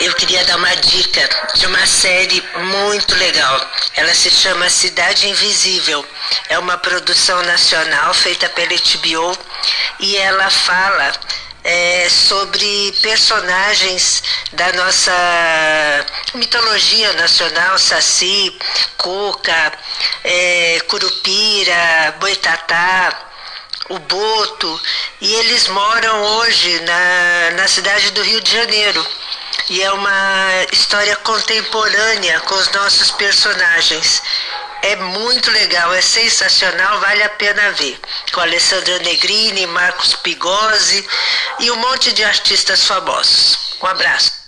eu queria dar uma dica de uma série muito legal. Ela se chama Cidade Invisível. É uma produção nacional feita pela HBO e ela fala é, sobre personagens da nossa mitologia nacional, Saci, Cuca, é, Curupira, Boitatá, o Boto, e eles moram hoje na, na cidade do Rio de Janeiro. E é uma história contemporânea com os nossos personagens. É muito legal, é sensacional, vale a pena ver. Com Alessandra Negrini, Marcos Pigozzi e um monte de artistas famosos. Um abraço.